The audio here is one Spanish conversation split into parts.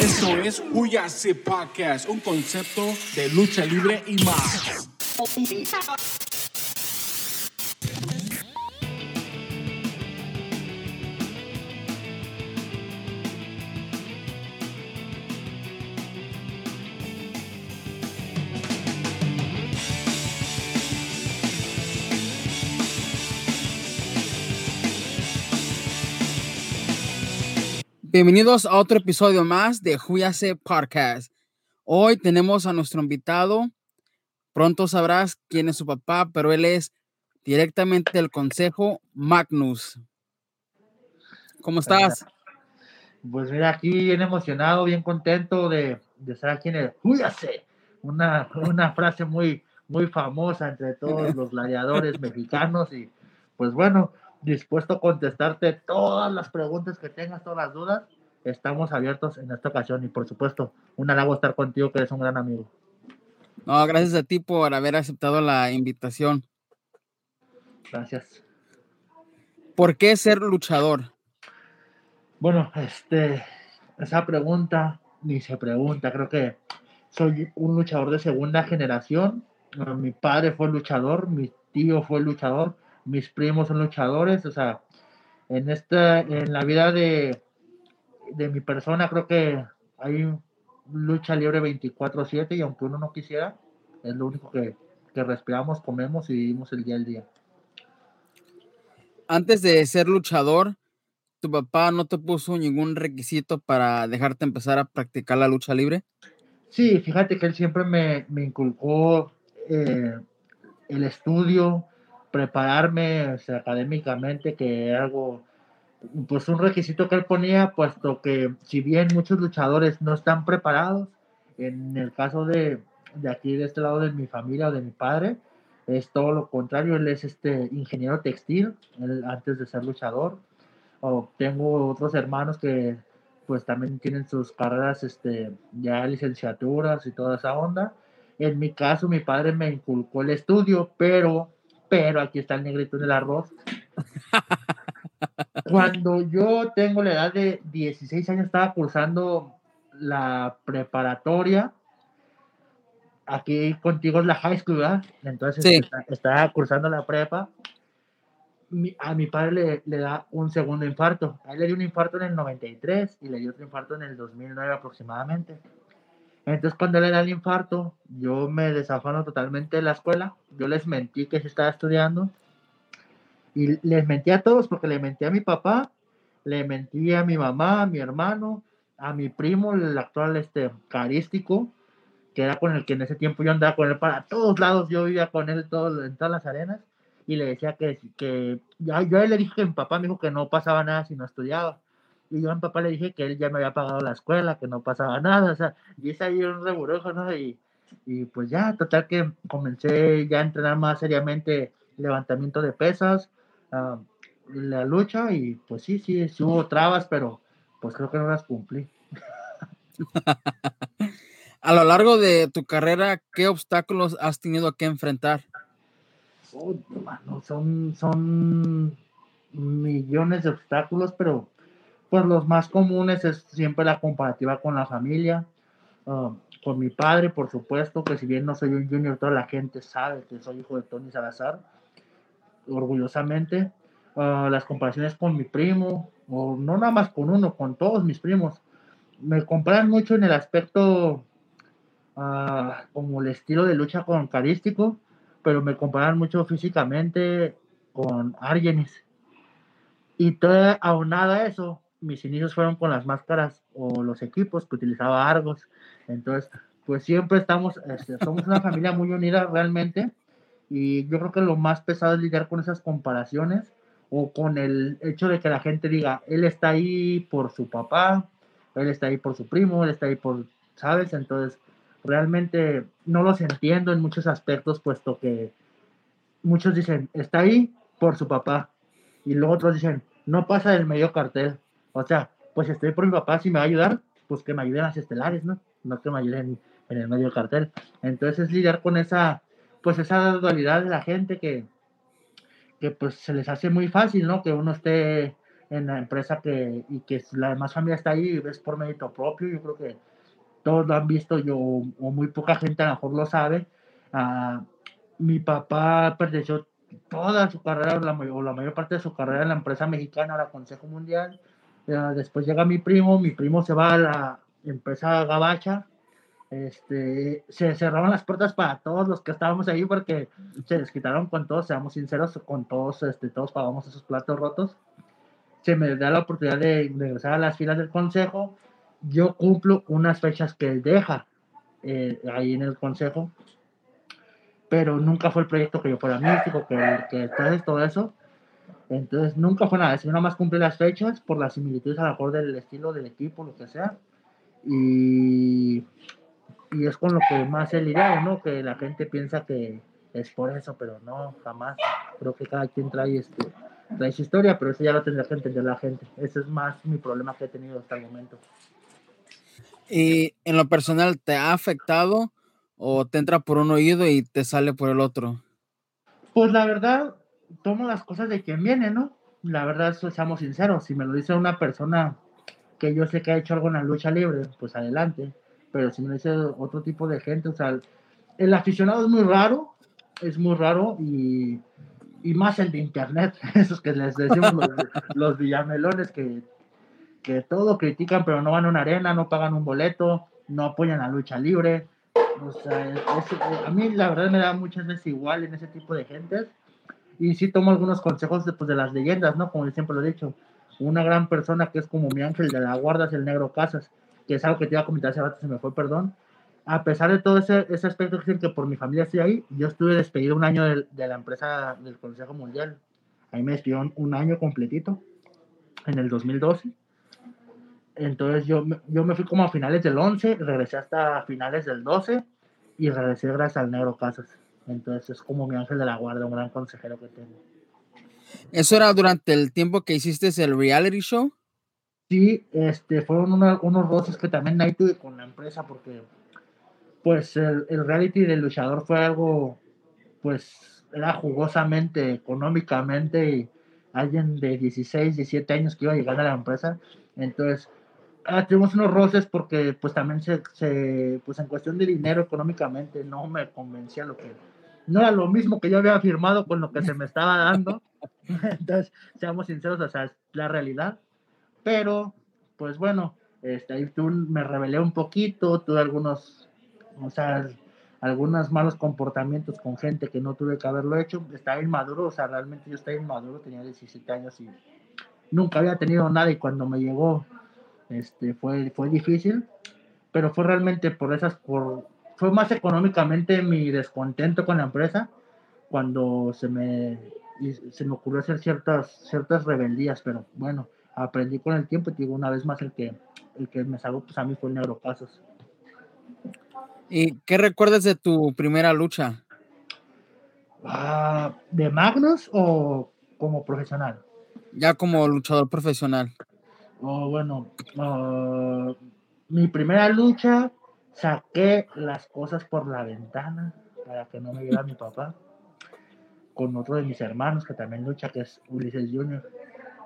Esto es Huyase Podcast, un concepto de lucha libre y más. Bienvenidos a otro episodio más de Huyase Podcast. Hoy tenemos a nuestro invitado. Pronto sabrás quién es su papá, pero él es directamente del Consejo Magnus. ¿Cómo estás? Pues mira, aquí bien emocionado, bien contento de, de estar aquí en el Huyase. Una, una frase muy, muy famosa entre todos los gladiadores mexicanos y pues bueno, dispuesto a contestarte todas las preguntas que tengas, todas las dudas. Estamos abiertos en esta ocasión y por supuesto, un halago estar contigo, que eres un gran amigo. No, gracias a ti por haber aceptado la invitación. Gracias. ¿Por qué ser luchador? Bueno, este, esa pregunta ni se pregunta. Creo que soy un luchador de segunda generación. Mi padre fue luchador, mi tío fue luchador mis primos son luchadores, o sea, en esta, en la vida de, de mi persona creo que hay lucha libre 24/7 y aunque uno no quisiera, es lo único que, que respiramos, comemos y vivimos el día al día. Antes de ser luchador, ¿tu papá no te puso ningún requisito para dejarte empezar a practicar la lucha libre? Sí, fíjate que él siempre me, me inculcó eh, el estudio, prepararme académicamente, que algo, pues un requisito que él ponía, puesto que si bien muchos luchadores no están preparados, en el caso de, de aquí, de este lado de mi familia o de mi padre, es todo lo contrario, él es este ingeniero textil, él, antes de ser luchador, o tengo otros hermanos que pues también tienen sus carreras, este, ya licenciaturas y toda esa onda. En mi caso, mi padre me inculcó el estudio, pero pero aquí está el negrito en el arroz. Cuando yo tengo la edad de 16 años, estaba cursando la preparatoria. Aquí contigo es la high school, ¿verdad? Entonces estaba cursando la prepa. a mi padre le, le, da un segundo infarto. A él le dio un infarto en el 93 y le dio otro infarto en el 2009 aproximadamente. Entonces, cuando le da el infarto, yo me desafano totalmente de la escuela. Yo les mentí que se estaba estudiando. Y les mentí a todos porque le mentí a mi papá, le mentí a mi mamá, a mi hermano, a mi primo, el actual este, carístico, que era con el que en ese tiempo yo andaba con él para todos lados. Yo vivía con él en todas las arenas. Y le decía que, que yo, yo le dije que mi papá me dijo que no pasaba nada si no estudiaba y yo a mi papá le dije que él ya me había pagado la escuela, que no pasaba nada, o sea, y es ahí un reburujo, ¿no? Y, y pues ya, total que comencé ya a entrenar más seriamente levantamiento de pesas, uh, la lucha, y pues sí, sí, sí hubo trabas, pero pues creo que no las cumplí. a lo largo de tu carrera, ¿qué obstáculos has tenido que enfrentar? Oh, son, son millones de obstáculos, pero pues los más comunes es siempre la comparativa con la familia, ah, con mi padre, por supuesto, que si bien no soy un junior, toda la gente sabe que soy hijo de Tony Salazar, orgullosamente. Ah, las comparaciones con mi primo, o no nada más con uno, con todos mis primos. Me comparan mucho en el aspecto ah, como el estilo de lucha con carístico, pero me comparan mucho físicamente con Argenis. Y toda aunada a eso, mis inicios fueron con las máscaras o los equipos que utilizaba Argos. Entonces, pues siempre estamos, este, somos una familia muy unida realmente. Y yo creo que lo más pesado es lidiar con esas comparaciones o con el hecho de que la gente diga, él está ahí por su papá, él está ahí por su primo, él está ahí por, ¿sabes? Entonces, realmente no los entiendo en muchos aspectos, puesto que muchos dicen, está ahí por su papá, y luego otros dicen, no pasa del medio cartel. O sea, pues estoy por mi papá, si me va a ayudar, pues que me ayuden las estelares, ¿no? No que me ayuden en el medio cartel. Entonces es lidiar con esa, pues esa dualidad de la gente que, que pues se les hace muy fácil, ¿no? Que uno esté en la empresa que, y que la demás familia está ahí es por mérito propio. Yo creo que todos lo han visto, yo, o muy poca gente a lo mejor lo sabe. Uh, mi papá perteneció toda su carrera, la, o la mayor parte de su carrera en la empresa mexicana, la Consejo Mundial. Después llega mi primo, mi primo se va a la empresa Gabacha. Este, se cerraron las puertas para todos los que estábamos ahí porque se les quitaron con todos, seamos sinceros, con todos, este, todos pagamos esos platos rotos. Se me da la oportunidad de ingresar a las filas del consejo yo cumplo unas fechas que deja eh, ahí en el consejo, pero nunca fue el proyecto que yo fuera místico, que, que todo eso. Entonces nunca fue nada, sino nada más cumplí las fechas por las similitudes a lo mejor del estilo del equipo, lo que sea. Y, y es con lo que más he lidiado, ¿no? Que la gente piensa que es por eso, pero no, jamás. Creo que cada quien trae, este, trae su historia, pero eso ya lo tendrá que entender la gente. Ese es más mi problema que he tenido hasta el momento. Y en lo personal, ¿te ha afectado o te entra por un oído y te sale por el otro? Pues la verdad, tomo las cosas de quien viene, ¿no? La verdad, seamos sinceros, si me lo dice una persona que yo sé que ha hecho algo en la lucha libre, pues adelante. Pero si me lo dice otro tipo de gente, o sea, el aficionado es muy raro, es muy raro y, y más el de internet, esos que les decimos los, los villamelones que que todo critican, pero no van a una arena, no pagan un boleto, no apoyan la lucha libre. O sea, a mí la verdad me da muchas veces igual en ese tipo de gente. Y sí tomo algunos consejos de, pues, de las leyendas, ¿no? Como siempre lo he dicho. Una gran persona que es como mi ángel de la guarda es el Negro Casas, que es algo que te iba a comentar hace rato, se me fue, perdón. A pesar de todo ese, ese aspecto que dicen que por mi familia estoy ahí, yo estuve despedido un año de, de la empresa del Consejo Mundial. Ahí me despidieron un año completito, en el 2012 entonces yo, yo me fui como a finales del 11, regresé hasta finales del 12 y regresé gracias al Negro Casas. Entonces es como mi ángel de la guarda, un gran consejero que tengo. ¿Eso era durante el tiempo que hiciste el reality show? Sí, este, fueron unos roces que también ahí tuve con la empresa porque pues el, el reality del luchador fue algo, pues era jugosamente, económicamente y alguien de 16, 17 años que iba a llegar a la empresa. Entonces, ah, tuvimos unos roces porque pues también se, se, pues en cuestión de dinero económicamente no me convencía lo que, no era lo mismo que yo había firmado con lo que se me estaba dando. Entonces, seamos sinceros, o sea, es la realidad. Pero, pues bueno, este, ahí tú me revelé un poquito, tuve algunos, o sea, algunos malos comportamientos con gente que no tuve que haberlo hecho. Estaba inmaduro, o sea, realmente yo estaba inmaduro, tenía 17 años y nunca había tenido nada y cuando me llegó este, fue, fue difícil, pero fue realmente por esas, por, fue más económicamente mi descontento con la empresa cuando se me, se me ocurrió hacer ciertas, ciertas rebeldías, pero bueno, aprendí con el tiempo y digo una vez más el que, el que me salvó pues a mí fue el Neurocasos. ¿Y qué recuerdas de tu primera lucha? Ah, ¿De Magnus o como profesional? Ya como luchador profesional. Oh, bueno, ah, mi primera lucha saqué las cosas por la ventana para que no me viera mi papá con otro de mis hermanos que también lucha, que es Ulises Jr.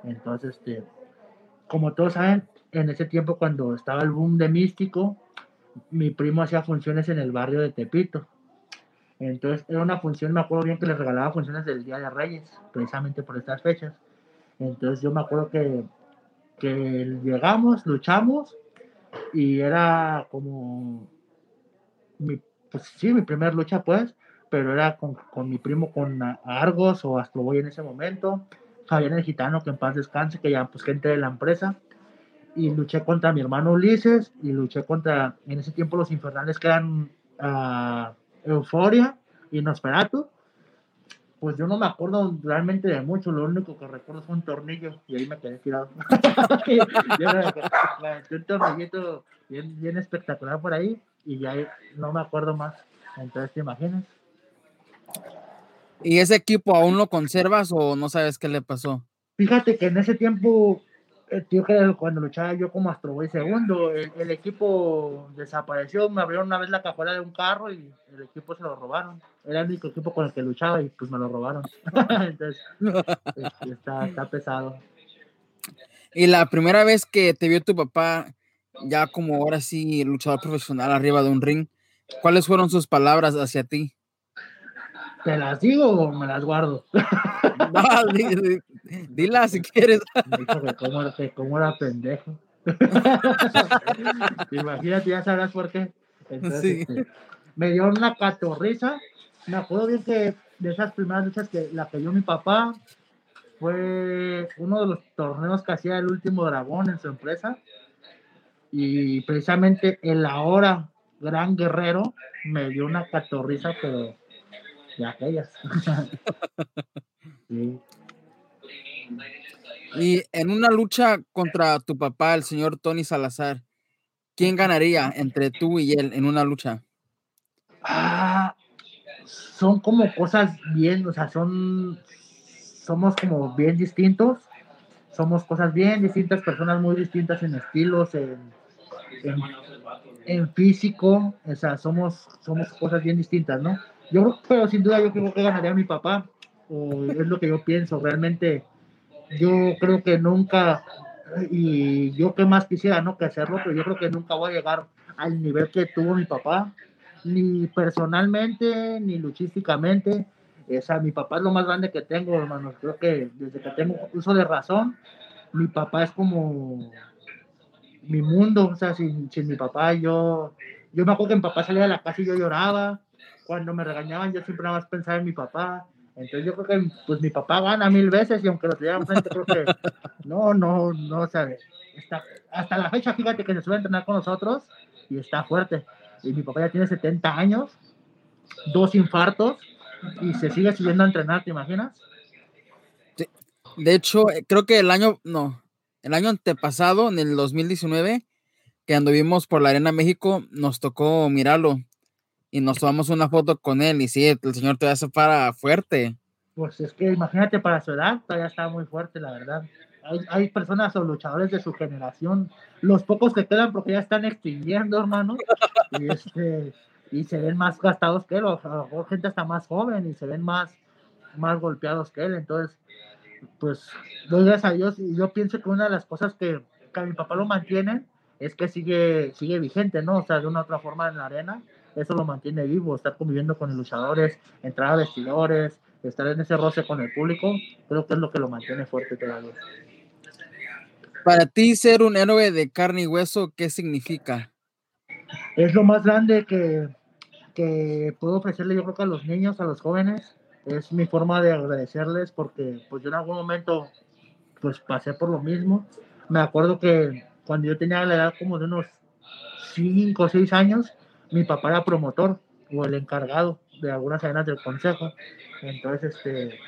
Entonces, este, como todos saben, en ese tiempo cuando estaba el boom de Místico, mi primo hacía funciones en el barrio de Tepito. Entonces, era una función, me acuerdo bien que les regalaba funciones del Día de Reyes, precisamente por estas fechas. Entonces, yo me acuerdo que que llegamos, luchamos y era como mi, pues sí, mi primera lucha pues, pero era con, con mi primo con Argos o Astroboy en ese momento, Javier el Gitano, que en paz descanse, que ya pues gente de la empresa, y luché contra mi hermano Ulises y luché contra, en ese tiempo los infernales que eran uh, Euforia y Nosferatu, pues yo no me acuerdo realmente de mucho, lo único que recuerdo fue un tornillo y ahí me quedé tirado. un tornillito bien, bien espectacular por ahí y ya no me acuerdo más. Entonces, ¿te imaginas? ¿Y ese equipo aún lo conservas o no sabes qué le pasó? Fíjate que en ese tiempo tío que cuando luchaba yo como Astroboy segundo, el, equipo desapareció, me abrieron una vez la cajuela de un carro y el equipo se lo robaron. Era el único equipo con el que luchaba y pues me lo robaron. Entonces, este, está, está pesado. Y la primera vez que te vio tu papá, ya como ahora sí luchador profesional arriba de un ring, ¿cuáles fueron sus palabras hacia ti? ¿Te las digo o me las guardo? dila si quieres. Cómo, era, cómo era pendejo. Imagínate, ya sabrás por qué. Entonces, este, me dio una catorriza. Me acuerdo bien que de esas primeras luchas que la que dio mi papá fue uno de los torneos que hacía el último dragón en su empresa. Y precisamente el ahora gran guerrero me dio una catorriza, pero de aquellas. Y en una lucha contra tu papá, el señor Tony Salazar, ¿quién ganaría entre tú y él en una lucha? Ah, son como cosas bien, o sea, son, somos como bien distintos, somos cosas bien distintas, personas muy distintas en estilos, en, en, físico, o sea, somos, somos cosas bien distintas, ¿no? Yo, pero sin duda yo creo que ganaría a mi papá, o es lo que yo pienso, realmente yo creo que nunca, y yo que más quisiera, ¿no? Que hacerlo, pero yo creo que nunca voy a llegar al nivel que tuvo mi papá, ni personalmente, ni luchísticamente. O sea, mi papá es lo más grande que tengo, hermano. Creo que desde que tengo uso de razón, mi papá es como mi mundo. O sea, sin, sin mi papá, yo, yo me acuerdo que mi papá salía de la casa y yo lloraba. Cuando me regañaban, yo siempre nada más pensaba en mi papá. Entonces yo creo que pues mi papá gana mil veces y aunque lo tuviera frente, creo que no, no, no, o sea, está, hasta la fecha, fíjate que se suele entrenar con nosotros y está fuerte. Y mi papá ya tiene 70 años, dos infartos y se sigue subiendo a entrenar, ¿te imaginas? De hecho, eh, creo que el año, no, el año antepasado, en el 2019, que anduvimos por la Arena México, nos tocó mirarlo y nos tomamos una foto con él y sí, el señor todavía se para fuerte. Pues es que imagínate para su edad, todavía está muy fuerte, la verdad. Hay, hay, personas o luchadores de su generación, los pocos que quedan porque ya están extinguiendo, hermano, y, este, y se ven más gastados que él, o gente está más joven y se ven más, más golpeados que él, entonces, pues, gracias a Dios, y yo pienso que una de las cosas que, que a mi papá lo mantiene es que sigue, sigue vigente, ¿no? O sea, de una u otra forma en la arena, eso lo mantiene vivo, estar conviviendo con los luchadores, entrar a vestidores, estar en ese roce con el público, creo que es lo que lo mantiene fuerte todavía. Para ti ser un héroe de carne y hueso, ¿qué significa? Es lo más grande que, que puedo ofrecerle yo creo que a los niños, a los jóvenes, es mi forma de agradecerles porque pues yo en algún momento pues pasé por lo mismo. Me acuerdo que cuando yo tenía la edad como de unos 5 o 6 años, mi papá era promotor o el encargado de algunas arenas del consejo. Entonces, este,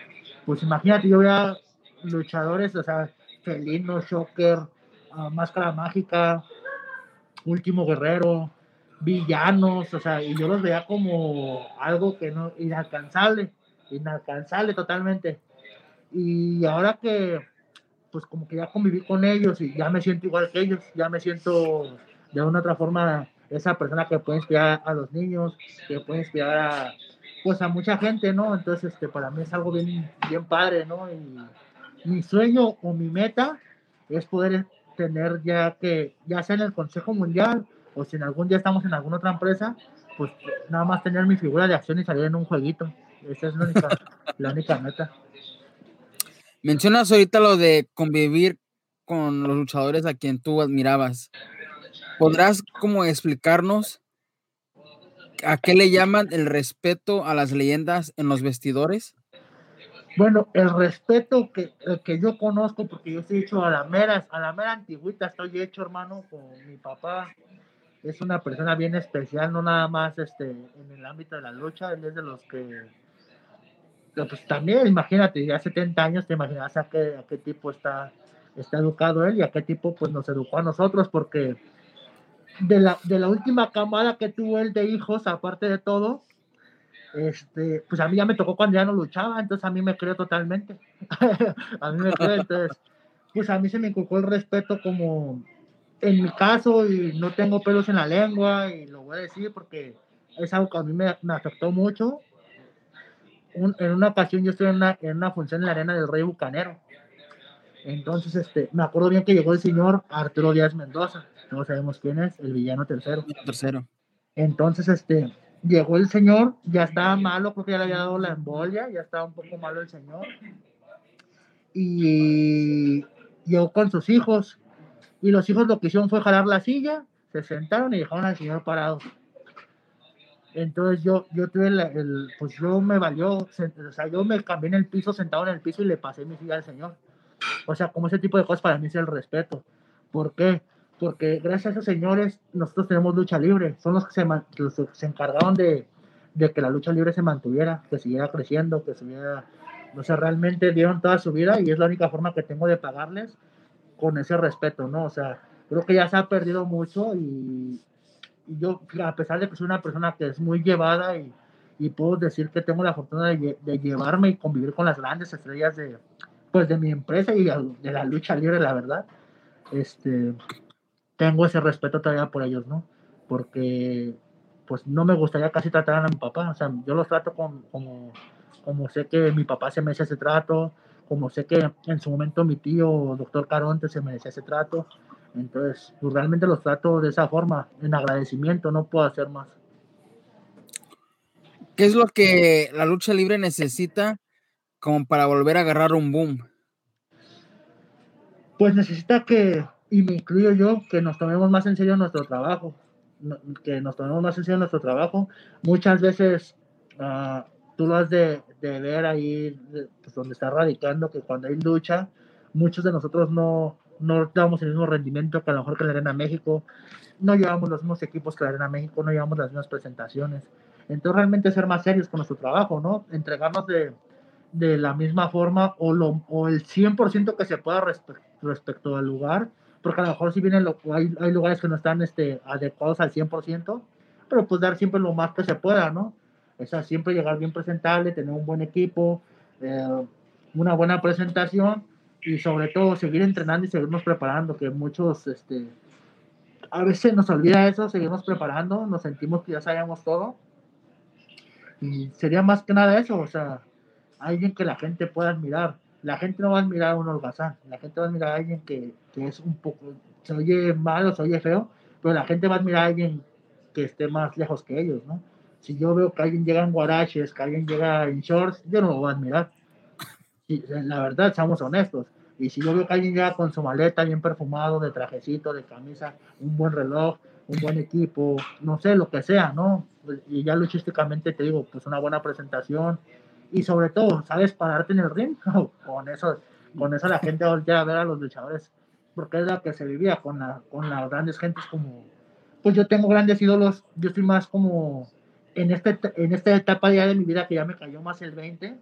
pues imagínate, yo veía luchadores, o sea, Felino, Shocker, ah, Máscara Mágica, Último Guerrero, villanos, o sea, y yo los veía como algo que no, inalcanzable, inalcanzable totalmente. Y ahora que, pues como que ya conviví con ellos y ya me siento igual que ellos, ya me siento de una otra forma esa persona que puede inspirar a los niños, que puede inspirar a, pues a mucha gente, ¿no? Entonces, este, para mí es algo bien, bien padre, ¿no? Y mi sueño o mi meta es poder tener ya que, ya sea en el Consejo Mundial o si en algún día estamos en alguna otra empresa, pues nada más tener mi figura de acción y salir en un jueguito. Esa es la única, la única meta. Mencionas ahorita lo de convivir con los luchadores a quien tú admirabas. ¿Podrás como explicarnos a qué le llaman el respeto a las leyendas en los vestidores? Bueno, el respeto que, que yo conozco, porque yo estoy hecho a la mera, a la mera antigüita, estoy hecho, hermano, con mi papá. Es una persona bien especial, no nada más este, en el ámbito de la lucha, él es de los que, pues también, imagínate, ya 70 años, te imaginas a qué, a qué tipo está, está educado él y a qué tipo pues nos educó a nosotros, porque de la, de la última camada que tuvo él de hijos, aparte de todo, este, pues a mí ya me tocó cuando ya no luchaba, entonces a mí me creo totalmente. a mí me creo, entonces, pues a mí se me inculcó el respeto como en mi caso y no tengo pelos en la lengua y lo voy a decir porque es algo que a mí me, me afectó mucho. en una ocasión yo estuve en una, en una función en la arena del Rey Bucanero Entonces, este, me acuerdo bien que llegó el señor Arturo Díaz Mendoza, todos sabemos quién es, el villano tercero. tercero. Entonces, este, llegó el señor, ya estaba malo, porque ya le había dado la embolia, ya estaba un poco malo el señor. Y llegó con sus hijos, y los hijos lo que hicieron fue jalar la silla, se sentaron y dejaron al señor parado. Entonces yo, yo tuve el, pues yo me valió, o sea, yo me cambié en el piso, sentado en el piso y le pasé mi silla al señor. O sea, como ese tipo de cosas para mí es el respeto. ¿Por qué? Porque gracias a esos señores nosotros tenemos lucha libre. Son los que se, se encargaron de, de, que la lucha libre se mantuviera, que siguiera creciendo, que siguiera... O sea, realmente dieron toda su vida y es la única forma que tengo de pagarles con ese respeto, ¿no? O sea, creo que ya se ha perdido mucho y, yo, a pesar de que soy una persona que es muy llevada y, y puedo decir que tengo la fortuna de, de, llevarme y convivir con las grandes estrellas de, pues, de mi empresa y de la lucha libre, la verdad, este, tengo ese respeto todavía por ellos, ¿no? Porque, pues, no me gustaría casi tratar a mi papá, o sea, yo los trato como, como, como sé que mi papá se merece ese trato, como sé que en su momento mi tío, doctor Caronte, se merecía ese trato, entonces, pues realmente los trato de esa forma, en agradecimiento, no puedo hacer más. ¿Qué es lo que la lucha libre necesita como para volver a agarrar un boom? Pues necesita que, y me incluyo yo, que nos tomemos más en serio nuestro trabajo, que nos tomemos más en serio nuestro trabajo. Muchas veces uh, tú lo has de, de ver ahí, pues donde está radicando, que cuando hay lucha, muchos de nosotros no, no damos el mismo rendimiento que a lo mejor que la Arena México, no llevamos los mismos equipos que la Arena México, no llevamos las mismas presentaciones. Entonces realmente ser más serios con nuestro trabajo, ¿no? Entregarnos de, de la misma forma o, lo, o el 100% que se pueda respecto al lugar, porque a lo mejor si vienen, lo, hay, hay lugares que no están este, adecuados al 100%, pero pues dar siempre lo más que se pueda, ¿no? O sea, siempre llegar bien presentable, tener un buen equipo, eh, una buena presentación y sobre todo seguir entrenando y seguirnos preparando, que muchos, este, a veces nos olvida eso, seguimos preparando, nos sentimos que ya sabemos todo. Y sería más que nada eso, o sea, alguien que la gente pueda admirar. La gente no va a admirar a un holgazán, la gente va a admirar a alguien que, que es un poco, se oye malo, se oye feo, pero la gente va a admirar a alguien que esté más lejos que ellos, ¿no? Si yo veo que alguien llega en guaraches, que alguien llega en shorts, yo no lo voy a admirar. Y, la verdad, seamos honestos. Y si yo veo que alguien llega con su maleta bien perfumado, de trajecito, de camisa, un buen reloj, un buen equipo, no sé, lo que sea, ¿no? Y ya luchísticamente te digo, pues una buena presentación. Y sobre todo, ¿sabes pararte en el ring? con eso, con eso la gente voltea a ver a los luchadores, porque es la que se vivía con, la, con las grandes gentes como, pues yo tengo grandes ídolos, yo estoy más como en, este, en esta etapa ya de mi vida que ya me cayó más el 20,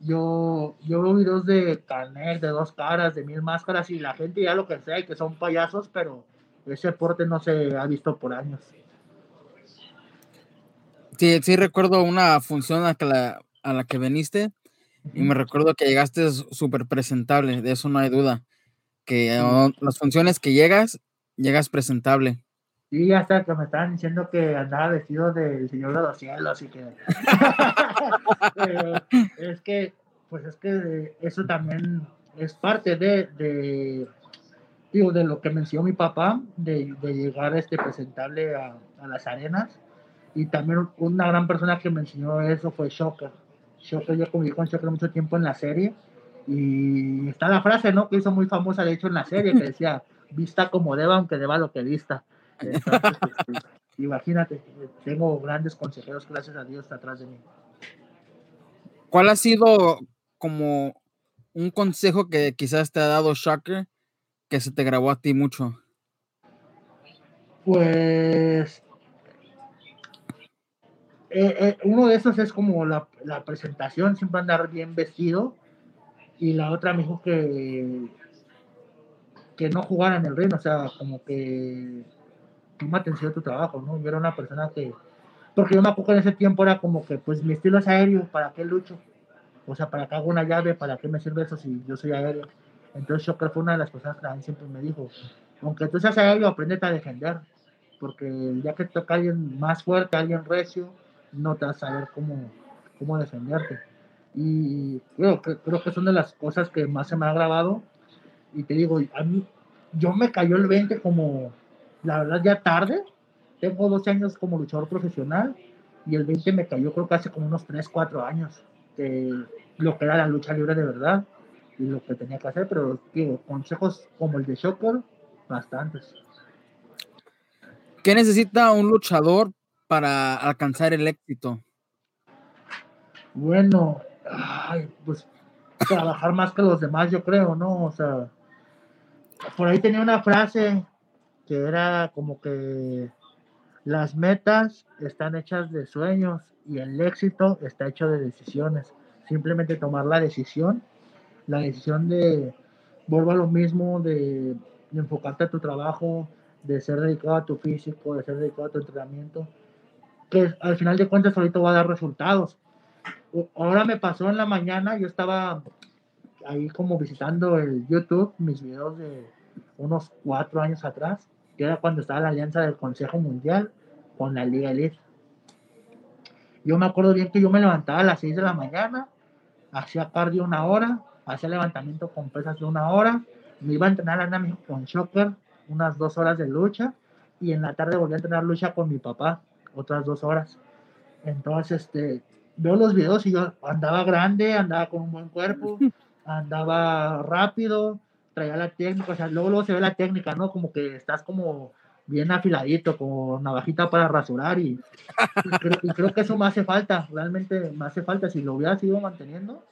yo, yo veo videos de Canek, de dos caras, de mil máscaras y la gente ya lo que sea, que son payasos, pero ese deporte no se ha visto por años. Sí, sí recuerdo una función a la, a la que viniste y me recuerdo que llegaste súper presentable, de eso no hay duda. Que las funciones que llegas, llegas presentable. Sí, hasta que me estaban diciendo que andaba vestido del Señor de los Cielos y que... es que, pues es que eso también es parte de, de, digo, de lo que mencionó mi papá, de, de llegar este presentable a, a, las arenas. Y también una gran persona que me enseñó eso fue Shocker. Shocker, yo conviví con Shocker mucho tiempo en la serie. Y está la frase, ¿no? Que hizo muy famosa, de hecho, en la serie, que decía, vista como deba, aunque deba lo que vista. Este, imagínate, tengo grandes consejeros, gracias a Dios, atrás de mí. ¿Cuál ha sido como un consejo que quizás te ha dado Shocker que se te grabó a ti mucho? Pues eh, eh, uno de esos es como la, la, presentación, siempre andar bien vestido. Y la otra me dijo que, que no jugara en el reino, o sea, como que toma atención a tu trabajo, ¿no? Yo era una persona que, porque yo me acuerdo en ese tiempo era como que, pues mi estilo es aéreo, ¿para qué lucho? O sea, ¿para qué hago una llave? ¿Para qué me sirve eso si yo soy aéreo? Entonces yo creo que fue una de las personas que a mí siempre me dijo, aunque tú seas aéreo, aprendete a defender, porque ya que toca alguien más fuerte, alguien recio, no te vas a saber cómo, cómo defenderte. Y creo que, creo que son de las cosas que más se me ha grabado, Y te digo, a mí, yo me cayó el 20 como, la verdad, ya tarde. Tengo 12 años como luchador profesional y el 20 me cayó creo que hace como unos 3, 4 años. Lo que era la lucha libre de verdad y lo que tenía que hacer, pero que consejos como el de Shocker, bastantes. ¿Qué necesita un luchador para alcanzar el éxito? Bueno, pues trabajar más que los demás, yo creo, ¿no? O sea, por ahí tenía una frase que era como que las metas están hechas de sueños y el éxito está hecho de decisiones. Simplemente tomar la decisión, la decisión de, vuelvo a lo mismo, de, de enfocarte a tu trabajo, de ser dedicado a tu físico, de ser dedicado a tu entrenamiento, que al final de cuentas ahorita va a dar resultados. Ahora me pasó en la mañana, yo estaba ahí como visitando el YouTube, mis videos de unos cuatro años atrás, que era cuando estaba la alianza del Consejo Mundial con la Liga Elite. Yo me acuerdo bien que yo me levantaba a las 6 de la mañana, hacía cardio una hora, hacía levantamiento con pesas de una hora, me iba a entrenar a México con Shocker, unas dos horas de lucha, y en la tarde volví a entrenar lucha con mi papá, otras dos horas. Entonces, este, veo los videos y yo andaba grande, andaba con un buen cuerpo, andaba rápido, traía la técnica, o sea, luego, luego se ve la técnica, ¿no? Como que estás como bien afiladito, como navajita para rasurar y, creo, que eso me hace falta, realmente me hace falta, si lo hubiera sido manteniendo,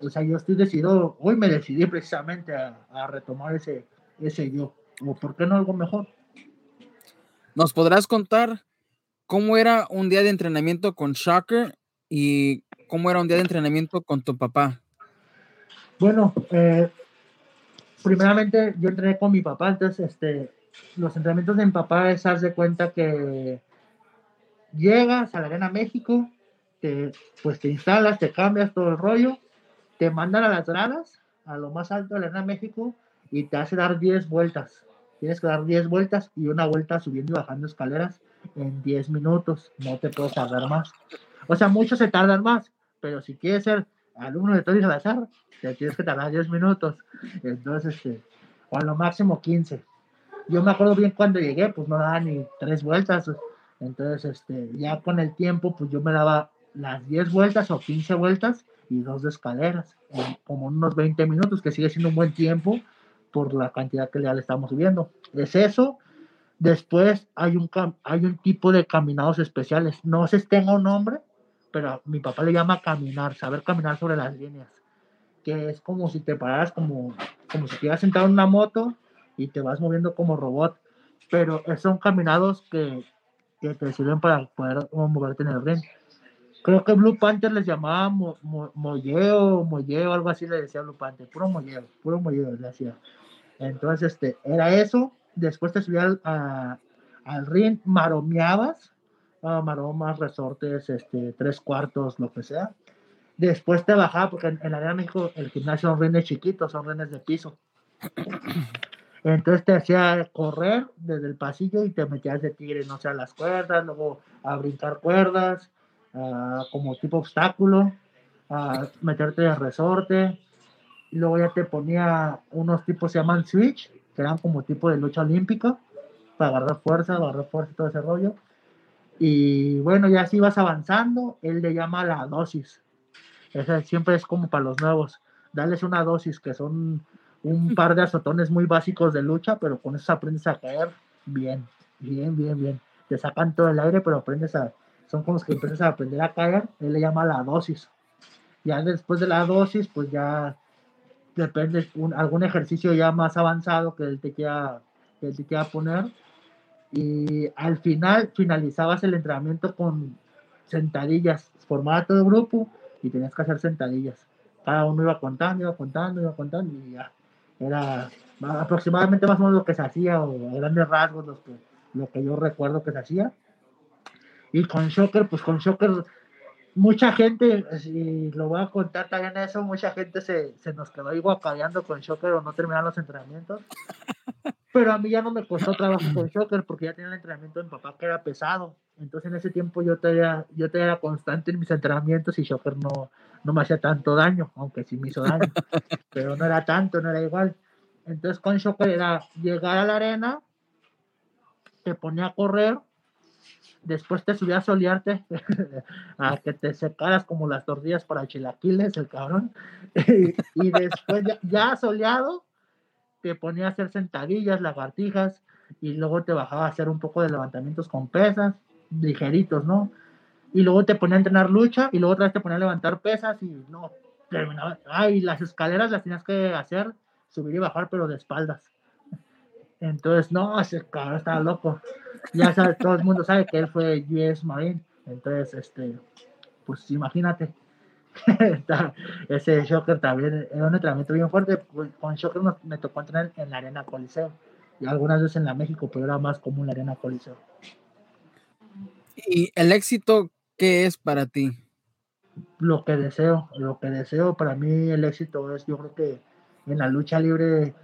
o sea, yo estoy decidido, hoy me decidí precisamente a, a, retomar ese, ese yo, o por qué no algo mejor. ¿Nos podrás contar cómo era un día de entrenamiento con Shocker y cómo era un día de entrenamiento con tu papá? Bueno, eh, primeramente yo entrené con mi papá, entonces este, los entrenamientos de mi papá es haz de cuenta que llegas a la Arena México, te, pues te instalas, te cambias todo el rollo, te mandan a las gradas, a lo más alto de la Arena México, y te hace dar 10 vueltas. Tienes que dar 10 vueltas y una vuelta subiendo y bajando escaleras en 10 minutos. No te puedes tardar más. O sea, muchos se tardan más, pero si quieres ser alumno de Tony Salazar, te tienes que tardar 10 minutos. Entonces, este, o a lo máximo 15. Yo me acuerdo bien cuando llegué, pues no daba ni tres vueltas. Entonces, este, ya con el tiempo, pues yo me daba las 10 vueltas o 15 vueltas y dos de escaleras, como unos 20 minutos, que sigue siendo un buen tiempo por la cantidad que ya le estamos subiendo. Es eso. Después hay un, hay un tipo de caminados especiales. No sé si tenga un nombre, pero mi papá le llama caminar, saber caminar sobre las líneas, que es como si te pararas como, como si ibas sentado en una moto y te vas moviendo como robot, pero son caminados que, que te sirven para poder moverte en el ring. Creo que Blue Panther les llamaba mo, molleo, molleo, algo así le decía Blue Panther, puro molleo, puro molleo le hacía. Entonces, este, era eso. Después te subías al, al ring, maromeabas, maromas, resortes, este, tres cuartos, lo que sea. Después te bajaba, porque en, la Arena de México el gimnasio son renes chiquitos, son renes de piso. Entonces te hacía correr desde el pasillo y te metías de tigre, no sé, a las cuerdas, luego a brincar cuerdas, como tipo obstáculo, a meterte de resorte. Y luego ya te ponía unos tipos se llaman switch, que eran como tipo de lucha olímpica, para agarrar fuerza, agarrar fuerza y todo ese rollo. Y bueno, ya si vas avanzando, él le llama la dosis. Esa siempre es como para los nuevos. Darles una dosis, que son un par de azotones muy básicos de lucha, pero con eso aprendes a caer bien, bien, bien, bien. Te sacan todo el aire, pero aprendes a. Son como los que empiezas a aprender a caer. Él le llama la dosis. Ya después de la dosis, pues ya depende un, algún ejercicio ya más avanzado que él te quiera, que él te quiera poner y al final finalizabas el entrenamiento con sentadillas, formaba todo el grupo y tenías que hacer sentadillas. Cada uno iba contando, iba contando, iba contando y ya. Era aproximadamente más o menos lo que se hacía, o grandes rasgos lo que, lo que yo recuerdo que se hacía. Y con Shocker, pues con Shocker, mucha gente, si lo voy a contar también eso, mucha gente se, se nos quedó ahí guacadeando con Shocker o no terminaron los entrenamientos. Pero a mí ya no me costó trabajo con Shocker porque ya tenía el entrenamiento de mi papá que era pesado. Entonces en ese tiempo yo tenía, yo tenía constante en mis entrenamientos y Shocker no, no me hacía tanto daño, aunque sí me hizo daño. pero no era tanto, no era igual. Entonces con Shocker era llegar a la arena, te ponía a correr, después te subía a solearte, a que te secaras como las tortillas para chilaquiles, el cabrón. y, después ya, soleado, te ponía a hacer sentadillas, lagartijas, y luego te bajaba a hacer un poco de levantamientos con pesas, ligeritos, ¿no? Y luego te ponía a entrenar lucha, y luego otra vez te ponía a levantar pesas, y no, terminaba. Ay, las escaleras las tenías que hacer, subir y bajar, pero de espaldas. Entonces, no, ese cabrón estaba loco. Ya sabes, todo el mundo sabe que él fue US Marine. Entonces, este, pues imagínate. ese Shocker también era un entrenamiento bien fuerte. Pues, con Shocker me tocó entrenar en la Arena Coliseo. Y algunas veces en la México, pero era más común la Arena Coliseo. ¿Y el éxito qué es para ti? Lo que deseo, lo que deseo para mí el éxito es, yo creo que en la lucha libre,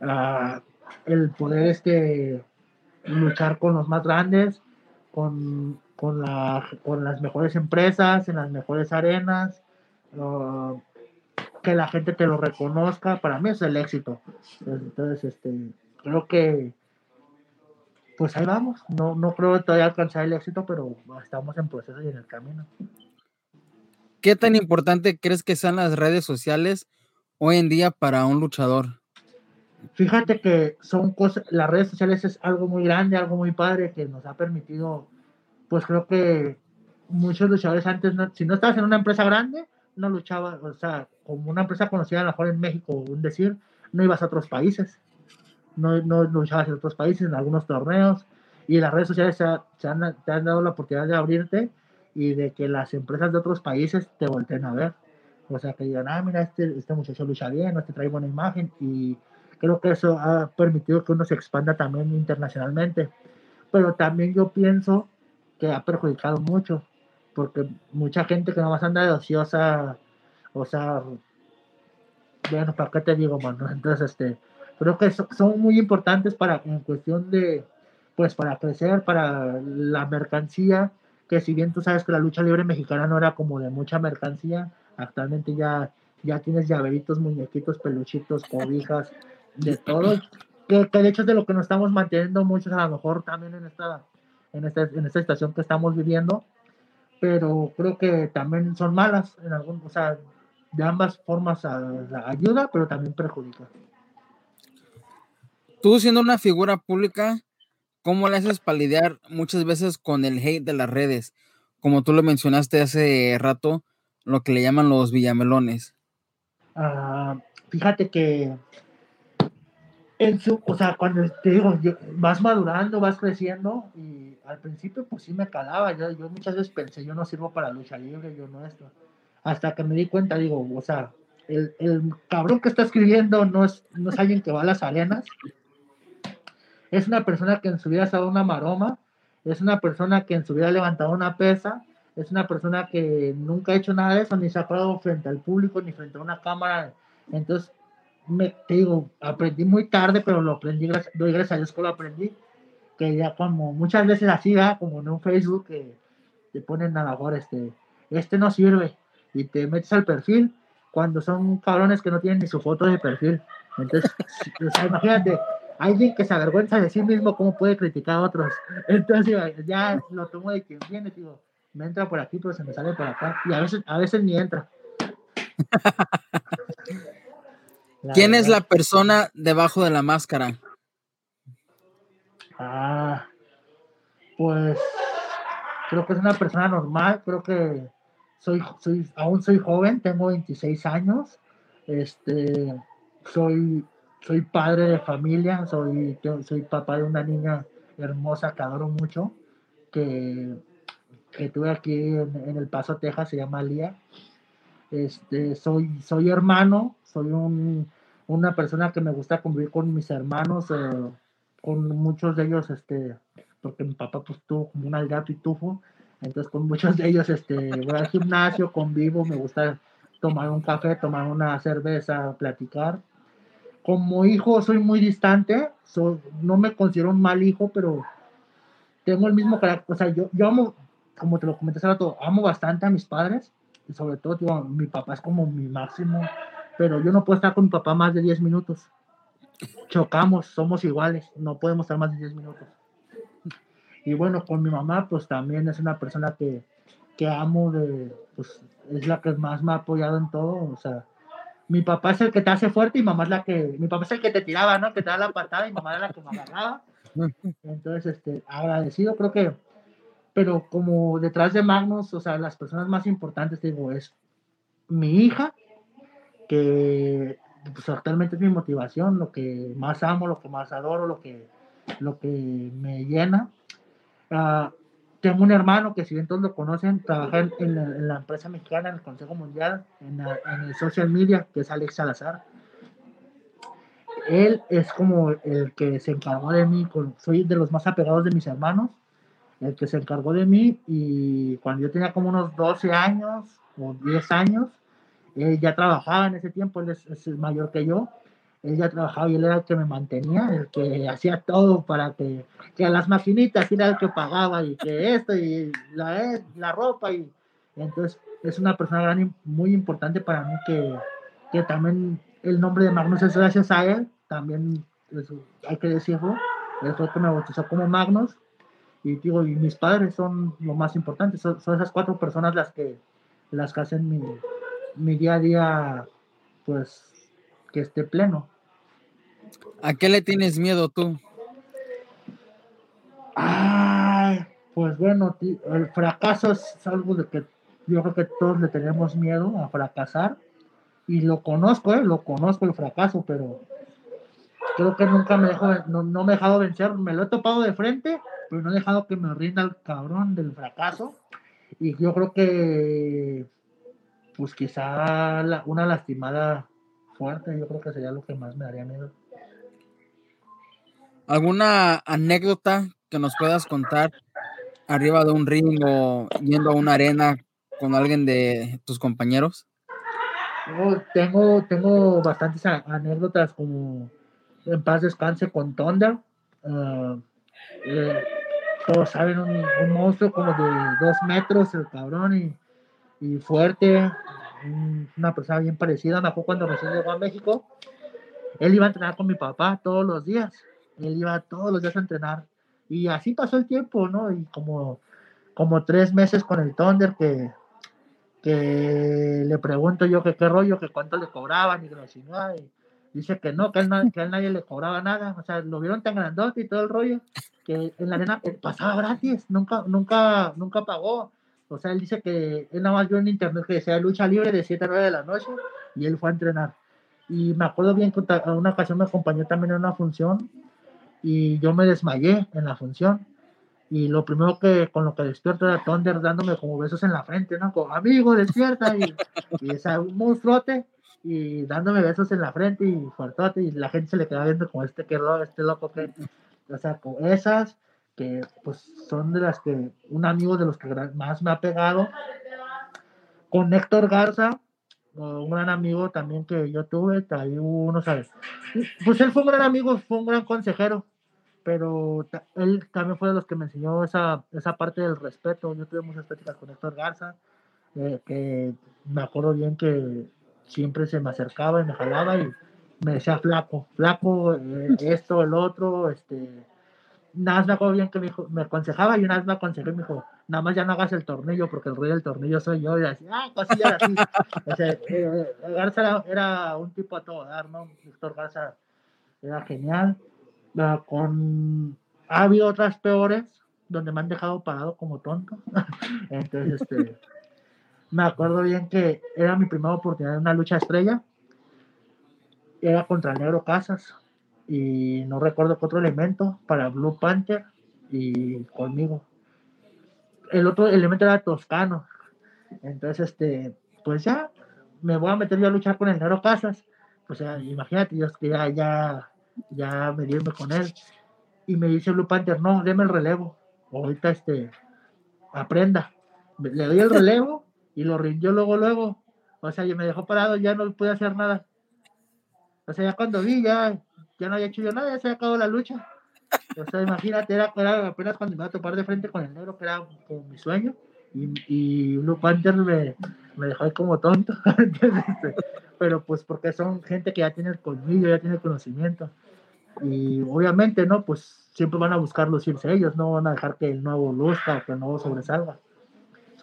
uh, el poder este, luchar con los más grandes, con, con, la, con las mejores empresas, en las mejores arenas, que la gente te lo reconozca, para mí es el éxito. Entonces, este, creo que, pues ahí vamos. No, no creo todavía alcanzar el éxito, pero estamos en proceso y en el camino. ¿Qué tan importante crees que sean las redes sociales hoy en día para un luchador? Fíjate que son cosas, las redes sociales es algo muy grande, algo muy padre que nos ha permitido, pues creo que muchos luchadores antes, si no estabas en una empresa grande, no luchabas, o sea, como una empresa conocida a lo mejor en México, un decir, no ibas a otros países, no, no luchabas en otros países, en algunos torneos, y las redes sociales se, han, te han dado la oportunidad de abrirte y de que las empresas de otros países te volteen a ver. O sea, que digan, ah, mira, este, este muchacho lucha bien, este trae buena imagen, y Creo que eso ha permitido que uno se expanda también internacionalmente. Pero también yo pienso que ha perjudicado mucho, porque mucha gente que nomás anda de ociosa, o sea, bueno, ¿para qué te digo, mano? Entonces, este, creo que son muy importantes para, en cuestión de, pues, para crecer, para la mercancía, que si bien tú sabes que la lucha libre mexicana no era como de mucha mercancía, actualmente ya, ya tienes llaveritos, muñequitos, peluchitos, cobijas, de todo, que, que, de hecho es de lo que nos estamos manteniendo muchos a lo mejor también en esta, en esta, en esta situación que estamos viviendo, pero creo que también son malas, en algún, o sea, de ambas formas ayuda, pero también perjudica. Tú siendo una figura pública, ¿cómo le haces palidear muchas veces con el hate de las redes? Como tú lo mencionaste hace rato, lo que le llaman los villamelones. Uh, fíjate que en su, o sea, cuando te digo, vas madurando, vas creciendo y al principio pues sí me calaba, yo, yo muchas veces pensé, yo no sirvo para lucha libre, yo no esto. Hasta que me di cuenta, digo, o sea, el, el cabrón que está escribiendo no es, no es alguien que va a las arenas, es una persona que en su vida ha dado una maroma, es una persona que en su vida ha levantado una pesa, es una persona que nunca ha hecho nada de eso, ni se ha parado frente al público, ni frente a una cámara. Entonces, me, te digo, aprendí muy tarde, pero lo aprendí, doy gracias a Dios que lo aprendí, que ya como muchas veces así, va como en un Facebook, que te ponen a la mejor, este, este no sirve, y te metes al perfil, cuando son cabrones que no tienen ni su foto de perfil. Entonces, imagínate, alguien que se avergüenza de sí mismo, ¿cómo puede criticar a otros? Entonces, ya lo tomo de quien viene, digo, me entra por aquí, pero se me sale por acá, y a veces, a veces ni entra. ¿Quién es la persona debajo de la máscara? Ah, pues creo que es una persona normal, creo que soy, soy, aún soy joven, tengo 26 años, este, soy, soy padre de familia, soy, soy papá de una niña hermosa que adoro mucho, que, que tuve aquí en, en, El Paso, Texas, se llama Lía. Este, soy, soy hermano, soy un, una persona que me gusta convivir con mis hermanos, eh, con muchos de ellos, este, porque mi papá pues tuvo como un gato y tufo, entonces con muchos de ellos este, voy al gimnasio, convivo, me gusta tomar un café, tomar una cerveza, platicar. como hijo soy muy distante, no me considero un mal hijo, pero tengo el mismo carácter, o sea, yo, yo amo, como te lo comenté hace rato, amo bastante a mis padres, y sobre todo, mi papá es como mi máximo, pero yo no puedo estar con mi papá más de 10 minutos. Chocamos, somos iguales, no podemos estar más de 10 minutos. Y bueno, con mi mamá, pues también es una persona que, que amo, de, pues es la que más me ha apoyado en todo, o sea, mi papá es el que te hace fuerte y mamá es la que, mi papá es el que te tiraba, ¿no? Que te da la patada y mamá era la que me agarraba. Entonces, este, agradecido, creo que, pero como detrás de Magnus, o sea, las personas más importantes, digo, es mi hija, que pues, actualmente es mi motivación, lo que más amo, lo que más adoro, lo que, lo que me llena. Uh, tengo un hermano que si bien todos lo conocen, trabaja en, la, empresa mexicana, en el Consejo Mundial, en, el social media, que es Alex Salazar. Él es como el que se encargó de mí, soy de los más apegados de mis hermanos, el que se encargó de mí y cuando yo tenía como unos 12 años o 10 años, él ya trabajaba en ese tiempo, él es mayor que yo, él ya trabajaba y él era el que me mantenía, el que hacía todo para que, que a las maquinitas era el que pagaba y que esto y la, la ropa y, entonces es una persona gran, muy importante para mí que, que también el nombre de Magnus es gracias a él, también hay que decirlo, él fue el que me bautizó como Magnus y digo, y mis padres son lo más importante, son, son esas cuatro personas las que, las que hacen mi, mi día a día, pues, que esté pleno. ¿A qué le tienes miedo tú? Ay, pues bueno, el fracaso es algo de que yo creo que todos le tenemos miedo a fracasar. Y lo conozco, ¿eh? lo conozco el fracaso, pero creo que nunca me dejo, no, no me he dejado vencer. Me lo he topado de frente, pero no he dejado que me rinda el cabrón del fracaso. Y yo creo que, pues quizá una lastimada fuerte, yo creo que sería lo que más me daría miedo. ¿Alguna anécdota que nos puedas contar arriba de un ring o yendo a una arena con alguien de tus compañeros? tengo, tengo bastantes anécdotas como en paz descanse con Thunder. Ah, eh, todos saben, un, monstruo como de dos metros, el cabrón, y, y fuerte, una persona bien parecida. Me acuerdo cuando recién llegó a México, él iba a entrenar con mi papá todos los días él iba todos los días a entrenar. Y así pasó el tiempo, ¿no? Y como, como tres meses con el Thunder que, que le pregunto yo que qué rollo, que cuánto le cobraban y que no, y dice que no, que él, que él nadie le cobraba nada, o sea, lo vieron tan grandote y todo el rollo, que en la arena eh, pasaba gratis, nunca, nunca, nunca pagó, o sea, él dice que él nada más vio en internet que decía lucha libre de 7 a 9 de la noche y él fue a entrenar. Y me acuerdo bien que una ocasión me acompañó también en una función y yo me desmayé en la función. Y lo primero que con lo que despierto era Thunder dándome como besos en la frente, ¿no? Como, amigo, despierta. Y, y esa, un monstruote y dándome besos en la frente y fuertote. Y la gente se le queda viendo como este que este loco que. O sea, con esas que pues son de las que un amigo de los que más me ha pegado. Con Héctor Garza, un gran amigo también que yo tuve, ahí uno, ¿sabes? Pues él fue un gran amigo, fue un gran consejero pero él también fue de los que me enseñó esa, esa parte del respeto. Yo tuve muchas pláticas con Héctor Garza, eh, que me acuerdo bien que siempre se me acercaba y me jalaba y me decía flaco, flaco, eh, esto, el otro, este, nada más me acuerdo bien que me, me aconsejaba y una vez me aconsejó y me dijo, nada más ya no hagas el tornillo porque el rey del tornillo soy yo, y así, ah, cosillas así. o sea, eh, Garza era, era, un tipo a todo dar, ¿no? Héctor Garza era genial con ha habido otras peores donde me han dejado parado como tonto. Entonces, este, me acuerdo bien que era mi primera oportunidad en una lucha estrella. Era contra el Negro Casas. Y no recuerdo qué otro elemento para Blue Panther y conmigo. El otro elemento era Toscano. Entonces, este, pues ya me voy a meter yo a luchar con el Negro Casas. Pues imagínate, yo ya, ya ya medirme con él. Y me dice Blue Panther, no, deme el relevo. Ahorita este, aprenda. Le doy el relevo y lo rindió luego, luego. O sea, y me dejó parado, ya no pude hacer nada. O sea, ya cuando vi, ya, ya no había hecho yo nada, ya se había acabado la lucha. O sea, imagínate, era, apenas cuando me iba a topar de frente con el negro, que era como mi sueño. Y, y Blue Panther me, me dejó ahí como tonto. Este, pero pues porque son gente que ya tiene el colmillo, ya tiene el conocimiento. Y obviamente, ¿no? Pues siempre van a buscar lucirse ellos, no van a dejar que el nuevo luzca o que el nuevo sobresalga.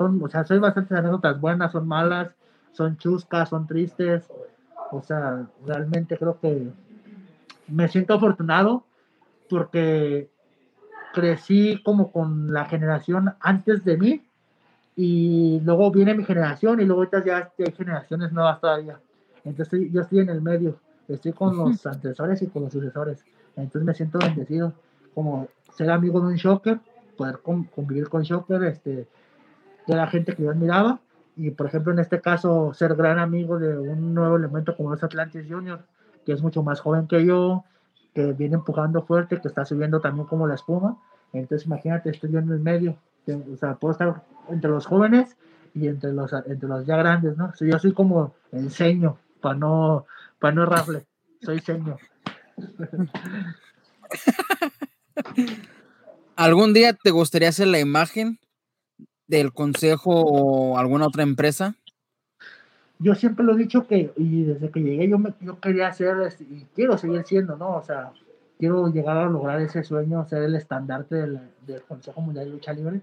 Son, o sea, soy bastante anécdotas buenas, son malas, son chuscas, son tristes. O sea, realmente creo que me siento afortunado porque crecí como con la generación antes de mí y luego viene mi generación y luego ya hay generaciones nuevas todavía. Entonces yo estoy en el medio, estoy con los antecesores y con los sucesores. Entonces me siento bendecido como ser amigo de un shocker, poder convivir con shocker, este, de la gente que yo admiraba y por ejemplo en este caso ser gran amigo de un nuevo elemento como los Atlantis Junior, que es mucho más joven que yo, que viene empujando fuerte, que está subiendo también como la espuma. Entonces imagínate, estoy yo en el medio, o sea, puedo estar entre los jóvenes y entre los, entre los ya grandes, ¿no? yo soy como el ceño, para no, para no errarle, soy ceño. ¿Algún día te gustaría hacer la imagen del consejo o alguna otra empresa? Yo siempre lo he dicho que, y desde que llegué yo, me, yo quería hacer, y quiero seguir siendo, ¿no? O sea, quiero llegar a lograr ese sueño, ser el estandarte del, del Consejo Mundial de Lucha Libre.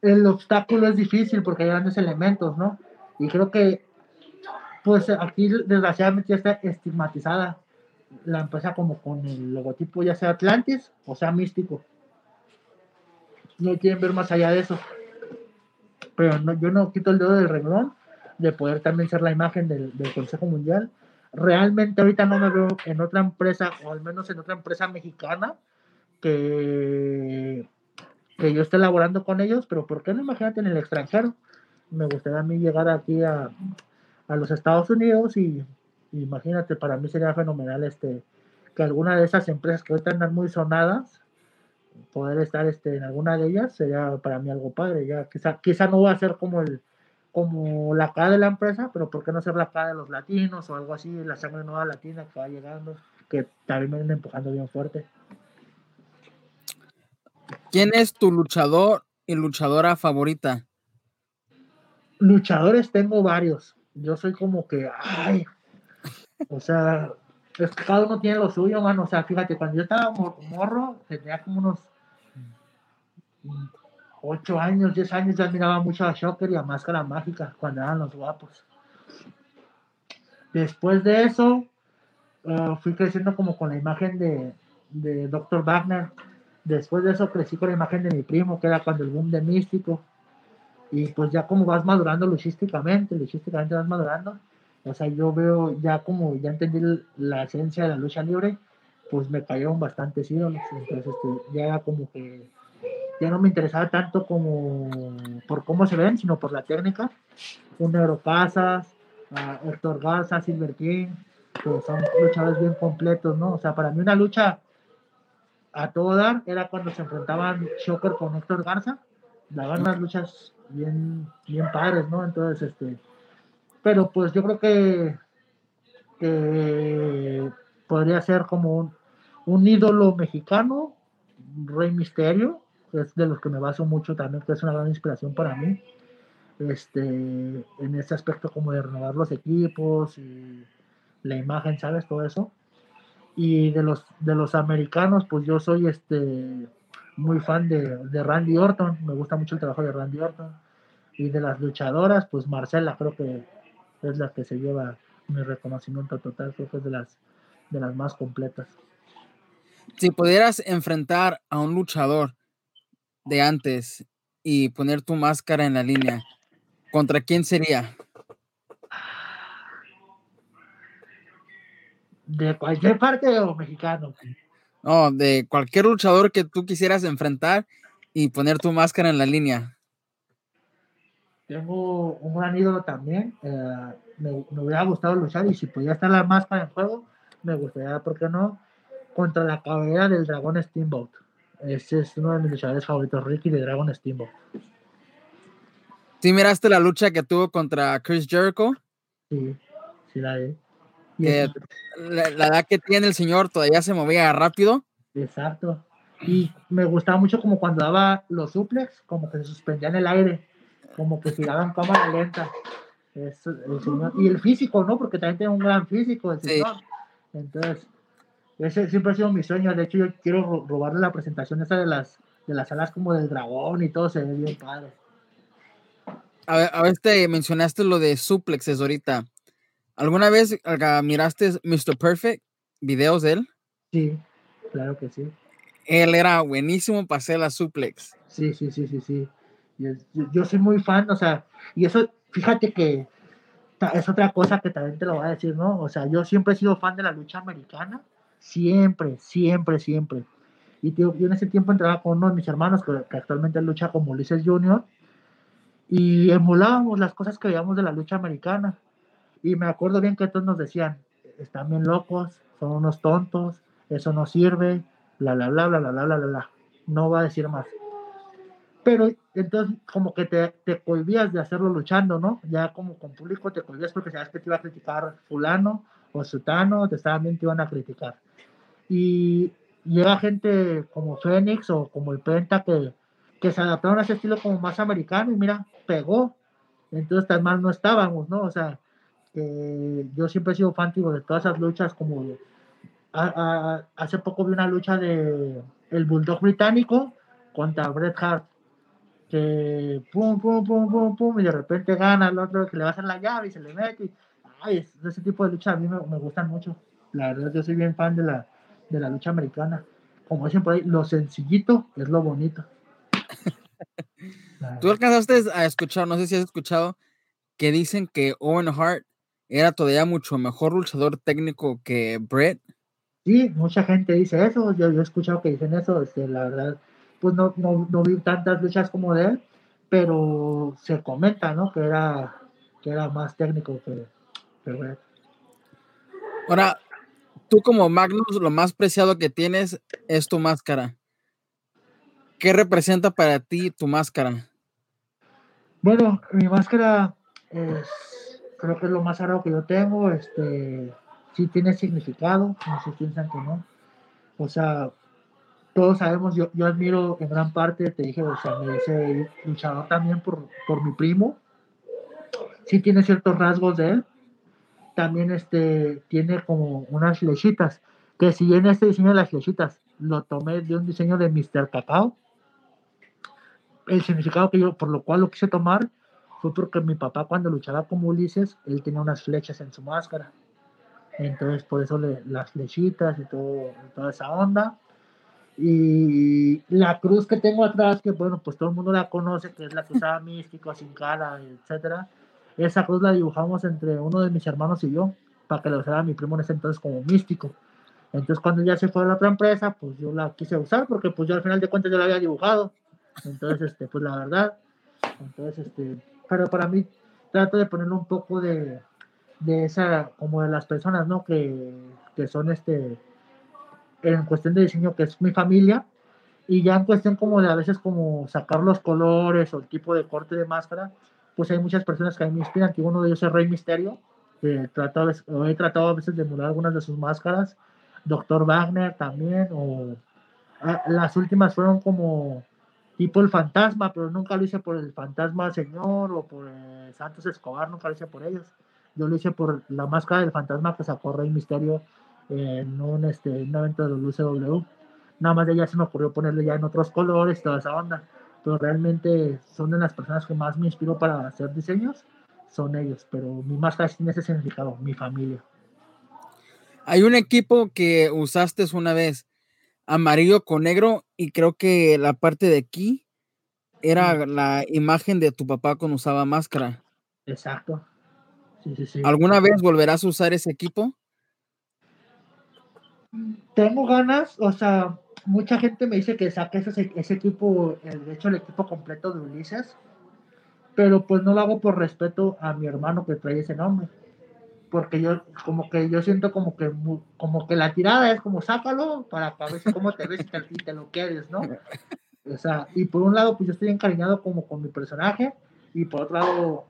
El obstáculo es difícil porque hay grandes elementos, ¿no? Y creo que, pues aquí desgraciadamente ya está estigmatizada la empresa como con el logotipo ya sea Atlantis o sea místico. No quieren ver más allá de eso. Pero no, yo no quito el dedo del renglón de poder también ser la imagen del, del, Consejo Mundial. Realmente ahorita no me veo en otra empresa, o al menos en otra empresa mexicana, que, que yo esté elaborando con ellos, pero ¿por qué no imagínate en el extranjero? Me gustaría a mí llegar aquí a, a los Estados Unidos y imagínate, para mí sería fenomenal este que alguna de esas empresas que ahorita andan muy sonadas, poder estar este, en alguna de ellas sería para mí algo padre. Ya quizá, quizá no va a ser como el como la cara de la empresa, pero ¿por qué no ser la cara de los latinos o algo así, la sangre nueva latina que va llegando, que también me viene empujando bien fuerte? ¿Quién es tu luchador y luchadora favorita? Luchadores tengo varios. Yo soy como que, ay, o sea, es que cada uno tiene lo suyo, mano. O sea, fíjate, cuando yo estaba morro, tenía como unos 8 años, 10 años, ya miraba mucho a Shocker y a Máscara Mágica cuando eran los guapos. Después de eso, uh, fui creciendo como con la imagen de, de Dr. Wagner. Después de eso crecí con la imagen de mi primo, que era cuando el boom de Místico. Y pues ya como vas madurando luchísticamente, luchísticamente vas madurando. O sea, yo veo ya como ya entendí la esencia de la lucha libre, pues me cayeron bastantes ídolos. Entonces este, ya como que ya no me interesaba tanto como por cómo se ven, sino por la técnica. Un Negro Casas, uh, Héctor Garza, Silver King, que son luchadores bien completos, ¿no? O sea, para mí una lucha a todo dar era cuando se enfrentaban Shocker con Héctor Garza, daban unas luchas bien, bien padres, ¿no? Entonces, este, pero pues yo creo que, que podría ser como un, ídolo mexicano, Rey Misterio, es de los que me baso mucho también, que es una gran inspiración para mí. Este, en ese aspecto como de renovar los equipos y la imagen, ¿sabes? Todo eso. Y de los, de los americanos, pues yo soy este, muy fan de, de Randy Orton, me gusta mucho el trabajo de Randy Orton. Y de las luchadoras, pues Marcela creo que es la que se lleva mi reconocimiento total, creo que es de las, de las más completas. Si pudieras enfrentar a un luchador de antes y poner tu máscara en la línea, ¿contra quién sería? ¿De cualquier parte o mexicano? No, de cualquier luchador que tú quisieras enfrentar y poner tu máscara en la línea. Tengo un gran ídolo también. Eh, me, me, hubiera gustado luchar y si pudiera estar la máscara en juego, me gustaría, ¿por qué no? Contra la cabellera del dragón Steamboat. Ese es uno de mis luchadores favoritos, Ricky de Dragon Steamboat. ¿Sí miraste la lucha que tuvo contra Chris Jericho? Sí, sí la vi. Que la, edad que tiene el señor todavía se movía rápido. Exacto. Y me gustaba mucho como cuando daba los suplex, como que se suspendía en el aire, como que tiraban cámara lenta. el señor, y el físico, ¿no? Porque también tiene un gran físico el señor. Entonces, ese siempre ha sido mi sueño. De hecho, yo quiero robarle la presentación esa de las, de las alas como del dragón y todo, se ve bien padre. A ver, a ver, te mencionaste lo de suplexes ahorita. ¿Alguna vez miraste Mr. Perfect? ¿Videos de él? Sí, claro que sí. Él era buenísimo para hacer la suplex. Sí, sí, sí, sí, sí. Yo, soy muy fan, o sea, y eso, fíjate que es otra cosa que también te lo voy a decir, ¿no? O sea, yo siempre he sido fan de la lucha americana, siempre, siempre, siempre. Y yo en ese tiempo entraba con uno de mis hermanos que, actualmente lucha como Ulises Junior y emulábamos las cosas que veíamos de la lucha americana. Y me acuerdo bien que todos nos decían, están bien locos, son unos tontos, eso no sirve, bla, bla, bla, bla, bla, bla, bla, bla. No va a decir más. Pero entonces como que te, te cohibías de hacerlo luchando, ¿no? Ya como con público te cohibías porque sabes que te iba a criticar fulano o sutano, te bien te iban a criticar. Y llega gente como Fénix o como el Penta que, que se adaptaron a ese estilo como más americano y mira, pegó. Entonces tan mal no estábamos, ¿no? O sea, yo siempre he sido fan de todas esas luchas como hace poco vi una lucha de el Bulldog británico contra Bret Hart que pum, pum, pum, pum, pum, y de repente gana el otro que le va a hacer la llave y se le mete. ay, ese tipo de lucha a mí me, me, gustan mucho. La verdad, yo soy bien fan de la, de la lucha americana. Como dicen por ahí, lo sencillito es lo bonito. Tú alcanzaste a escuchar, no sé si has escuchado, que dicen que Owen Hart era todavía mucho mejor luchador técnico que Brett. Sí, mucha gente dice eso, yo, he escuchado que dicen eso, este, la verdad, pues no, no, vi tantas luchas como de él, pero se comenta, ¿no? Que era, que era más técnico que, que Brett. Ahora, tú como Magnus, lo más preciado que tienes es tu máscara. ¿Qué representa para ti tu máscara? Bueno, mi máscara es, creo que es lo más raro que yo tengo. Este, sí tiene significado, no se piensan que no. O sea, todos sabemos, yo, yo admiro en gran parte, te dije, o sea, me dice luchador también por, por mi primo. Sí tiene ciertos rasgos de él, también este, tiene como unas flechitas, que si en este diseño de las flechitas lo tomé de un diseño de Mr. Cacao, el significado que yo, por lo cual lo quise tomar, fue porque mi papá cuando luchaba como Ulises, él tenía unas flechas en su máscara. Entonces por eso le, las flechitas y todo, toda esa onda. Y la cruz que tengo atrás, que bueno, pues todo el mundo la conoce, que es la que usaba Místico, sin cara, etcétera esa cruz la dibujamos entre uno de mis hermanos y yo, para que la usara mi primo en ese entonces como místico. Entonces cuando ya se fue a la otra empresa, pues yo la quise usar porque pues yo al final de cuentas yo la había dibujado. Entonces, este, pues la verdad, entonces, este, pero para mí trato de ponerle un poco de, de esa, como de las personas, ¿no? Que, que son, este, en cuestión de diseño, que es mi familia, y ya en cuestión como de a veces como sacar los colores o el tipo de corte de máscara, pues hay muchas personas que a mí me inspiran, que uno de ellos es Rey Misterio, que tratado, he tratado a veces de emular algunas de sus máscaras, Doctor Wagner también, o ah, las últimas fueron como tipo el fantasma, pero nunca lo hice por el fantasma señor o por Santos Escobar, nunca lo hice por ellos. Yo lo hice por la máscara del fantasma que sacó Rey Misterio en un, este, un evento de WCW. Nada más de ella se me ocurrió ponerle ya en otros colores, toda esa onda pero realmente son de las personas que más me inspiro para hacer diseños, son ellos, pero mi máscara tiene ese significado, mi familia. Hay un equipo que usaste una vez, amarillo con negro, y creo que la parte de aquí era la imagen de tu papá cuando usaba máscara. Exacto. Sí, sí, sí. ¿Alguna vez volverás a usar ese equipo? Tengo ganas, o sea, mucha gente me dice que saque ese, ese equipo, de hecho el equipo completo de Ulises, pero pues no lo hago por respeto a mi hermano que trae ese nombre. Porque yo, como que yo siento como que, como que la tirada es como sácalo para, ver cómo te ves y te, y te lo quieres, ¿no? O sea, y por un lado, pues yo estoy encariñado como con mi personaje, y por otro lado,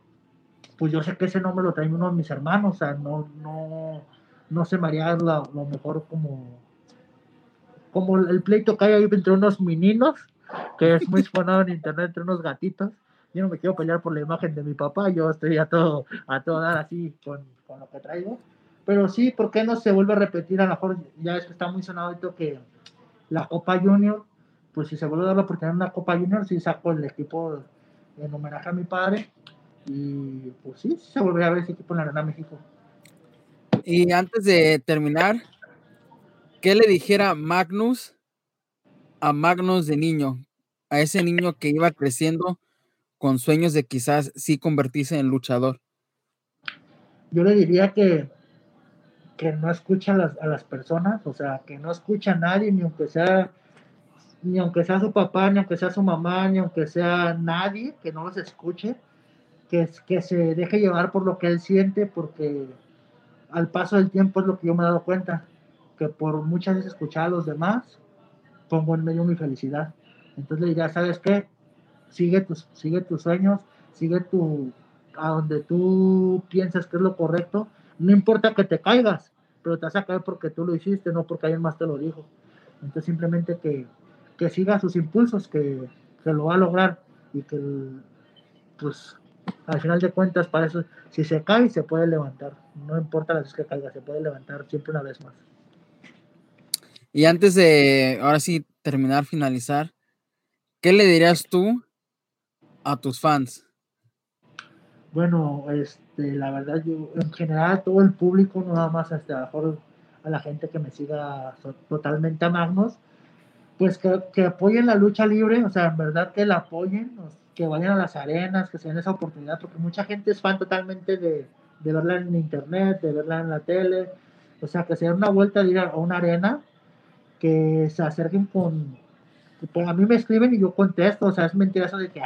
pues yo sé que ese nombre lo trae uno de mis hermanos, o sea, no, no, no se me haría lo, mejor como, como el pleito que hay ahí entre unos meninos, que es muy sonado en internet entre unos gatitos. Yo no me quiero pelear por la imagen de mi papá, yo estoy a todo, a todo dar así con, con lo que traigo. Pero sí, ¿por qué no se vuelve a repetir? A lo mejor ya es que está muy sonado esto que la Copa Junior, pues si se vuelve a dar la oportunidad en una Copa Junior, sí saco el equipo en homenaje a mi padre. Y pues sí, se vuelve a ver ese equipo en la Arena México. Y antes de terminar, ¿qué le dijera Magnus a Magnus de niño? A ese niño que iba creciendo con sueños de quizás sí convertirse en luchador. Yo le diría que, que no escucha a las, personas, o sea, que no escucha a nadie, ni aunque sea ni aunque sea su papá, ni aunque sea su mamá, ni aunque sea nadie, que no los escuche, que, que se deje llevar por lo que él siente, porque al paso del tiempo es lo que yo me he dado cuenta, que por muchas veces escuchar a los demás, pongo en medio mi felicidad. Entonces le diría, ¿sabes qué? Sigue tus, sigue tus sueños, sigue tu, a donde tú piensas que es lo correcto. No importa que te caigas, pero te vas a caer porque tú lo hiciste, no porque alguien más te lo dijo. Entonces simplemente que, que siga sus impulsos, que, que lo va a lograr y que pues al final de cuentas, para eso, si se cae, se puede levantar. No importa las veces que caiga, se puede levantar siempre una vez más. Y antes de, ahora sí, terminar, finalizar, ¿qué le dirías tú a tus fans? Bueno, este, la verdad, yo, en general, todo el público, no nada más hasta mejor a la gente que me siga totalmente a Magnus, pues que, que, apoyen la lucha libre, o sea, en verdad que la apoyen, que vayan a las arenas, que se den esa oportunidad, porque mucha gente es fan totalmente de, de verla en internet, de verla en la tele, o sea, que se den una vuelta de ir a una arena, que se acerquen con, pues a mí me escriben y yo contesto, o sea, es mentira eso de que,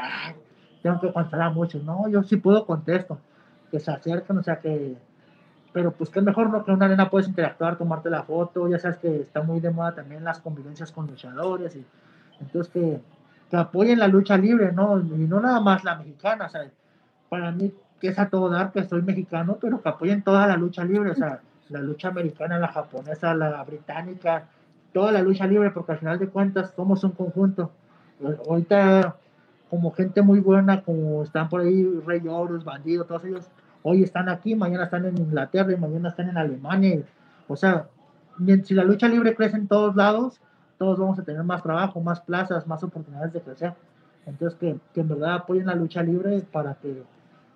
tengo que contar a muchos, no, yo sí puedo contesto, que se acerquen, o sea, que, pero pues que mejor no que en una arena puedes interactuar, tomarte la foto, ya sabes que está muy de moda también las convivencias con luchadores, y entonces que que apoyen la lucha libre, ¿no? Y no nada más la mexicana, o sea, para mí que es a todo dar que soy mexicano, pero que apoyen toda la lucha libre, o sea, la lucha americana, la japonesa, la británica, toda la lucha libre, porque al final de cuentas somos un conjunto. Ahorita, como gente muy buena, como están por ahí Rey Horus, Bandido, todos ellos, hoy están aquí, mañana están en Inglaterra y mañana están en Alemania. o sea, si la lucha libre crece en todos lados, todos vamos a tener más trabajo, más plazas, más oportunidades de crecer. Entonces, que, que en verdad apoyen la lucha libre para que,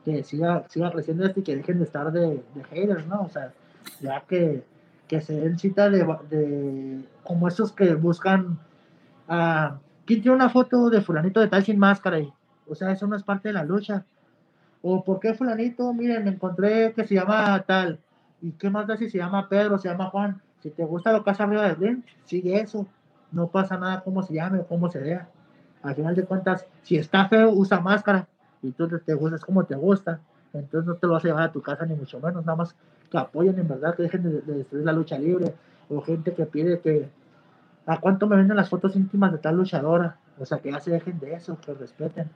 que siga, siga creciendo esto y que dejen de estar de, de haters, ¿no? O sea, ya que, que se den cita de, de como esos que buscan a... ¿Quién tiene una foto de fulanito de tal sin máscara? Y, o sea, eso no es parte de la lucha. O ¿por qué fulanito? Miren, me encontré que se llama tal. ¿Y qué más da si se llama Pedro, se llama Juan? Si te gusta lo que hace arriba del ring, sigue eso no pasa nada cómo se llame o cómo se vea. Al final de cuentas, si está feo, usa máscara. Y tú te gustas como te gusta. Entonces no te lo vas a llevar a tu casa ni mucho menos, nada más que apoyen en verdad, que dejen de, destruir la lucha libre. O gente que pide que a cuánto me venden las fotos íntimas de tal luchadora, o sea que ya se dejen de eso, que respeten,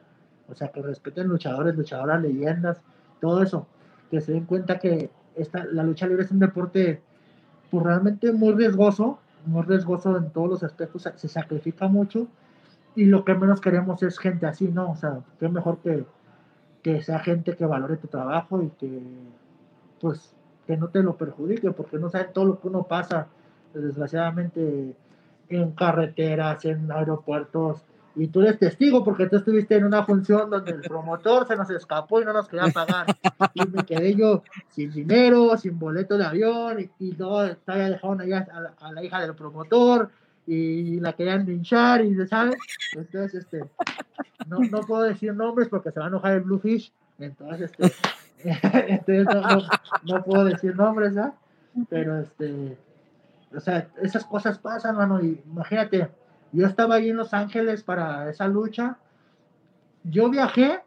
o sea que respeten luchadores, luchadoras, leyendas, todo eso, que se den cuenta que esta, la lucha libre es un deporte pues realmente muy riesgoso, muy riesgoso en todos los aspectos, se sacrifica mucho y lo que menos queremos es gente así, ¿no? O sea, qué mejor que, que sea gente que valore tu trabajo y que, pues, que no te lo perjudique, porque no saben todo lo que uno pasa, desgraciadamente, en carreteras, en aeropuertos, y tú eres testigo porque tú estuviste en una función donde el promotor se nos escapó y no nos quería pagar. Y me quedé yo sin dinero, sin boleto de avión y, y todo, estaba dejando allá a la, hija del promotor y la querían linchar y, ¿sabes? Entonces, este, no, no puedo decir nombres porque se va a enojar el Bluefish. Entonces, este, entonces no, no, puedo decir nombres, ¿ah? Pero, este, o sea, esas cosas pasan, mano, y imagínate, yo estaba ahí en Los Ángeles para esa lucha. Yo viajé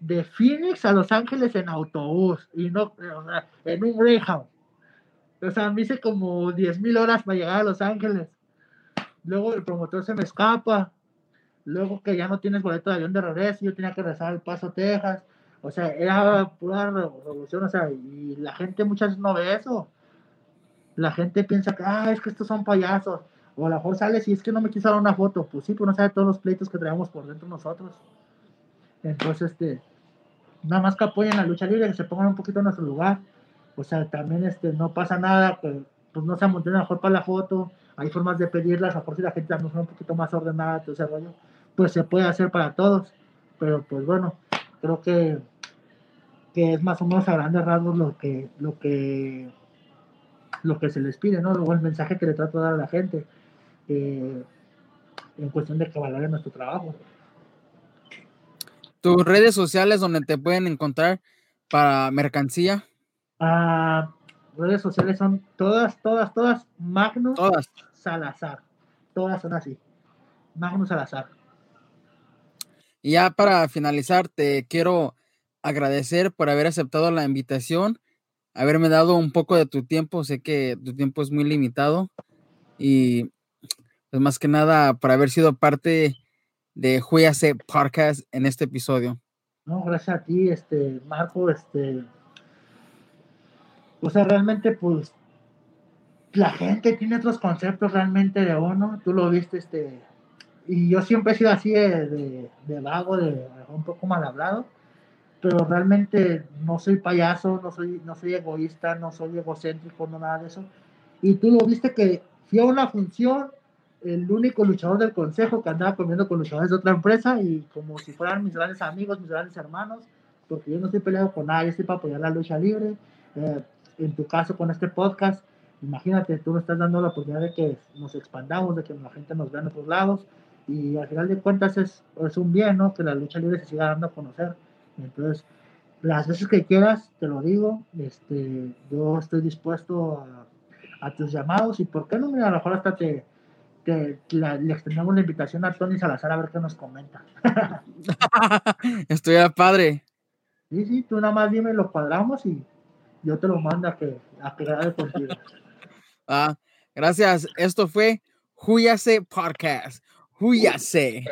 de Phoenix a Los Ángeles en autobús y no, en un Greyhound. O sea, me hice como 10 mil horas para llegar a Los Ángeles. Luego el promotor se me escapa. Luego que ya no tienes boleto de avión de regreso, yo tenía que regresar al Paso, Texas. O sea, era pura revolución. O sea, y la gente muchas veces no ve eso. la gente piensa que, ah, es que estos son payasos. O a lo mejor sales y es que no me quiso dar una foto. Pues sí, pues no sabe todos los pleitos que traemos por dentro nosotros. Entonces, este, nada más que apoyen la lucha libre, que se pongan un poquito en nuestro lugar. O sea, también este, no pasa nada, que pues no se amonten mejor para la foto. Hay formas de pedirlas, a lo mejor si la gente también es un poquito más ordenada, todo ese rollo, pues se puede hacer para todos. Pero pues bueno, creo que, que es más o menos a grandes rasgos lo que, lo que, lo que se les pide, ¿no? Luego el mensaje que le trato de dar a la gente eh, en cuestión de que valoren nuestro trabajo. ¿Tus redes sociales donde te pueden encontrar para mercancía? Ah, redes sociales son todas, todas, todas Magnus todas. Salazar. Todas son así. Magnus Salazar. Y ya para finalizar, te quiero agradecer por haber aceptado la invitación, haberme dado un poco de tu tiempo. Sé que tu tiempo es muy limitado y pues más que nada por haber sido parte de Juegase Podcast en este episodio. No, gracias a ti, este, Marco, este, o sea, realmente, pues, la gente tiene otros conceptos realmente de uno, tú lo viste, este, y yo siempre he sido así de, de, vago, de un poco mal hablado, pero realmente no soy payaso, no soy, no soy egoísta, no soy egocéntrico, no nada de eso. Y tú lo viste que fui a una función, el único luchador del consejo que andaba comiendo con luchadores de otra empresa y como si fueran mis grandes amigos, mis grandes hermanos, porque yo no estoy peleado con nadie, estoy para apoyar la lucha libre. Eh, en tu caso con este podcast, imagínate, tú nos estás dando la oportunidad de que nos expandamos, de que la gente nos vea en otros lados y al final de cuentas es, es un bien, ¿no? Que la lucha libre se siga dando a conocer. Entonces, las veces que quieras, te lo digo, este, yo estoy dispuesto a, a tus llamados y por qué no, mira, a lo mejor hasta te, te le extendemos la invitación a Tony Salazar a ver qué nos comenta. Estoy a padre. Sí, sí, tú nada más dime, lo cuadramos y yo te lo mando a que, a que contigo. Ah, gracias. Esto fue Huyase Podcast. Huyase.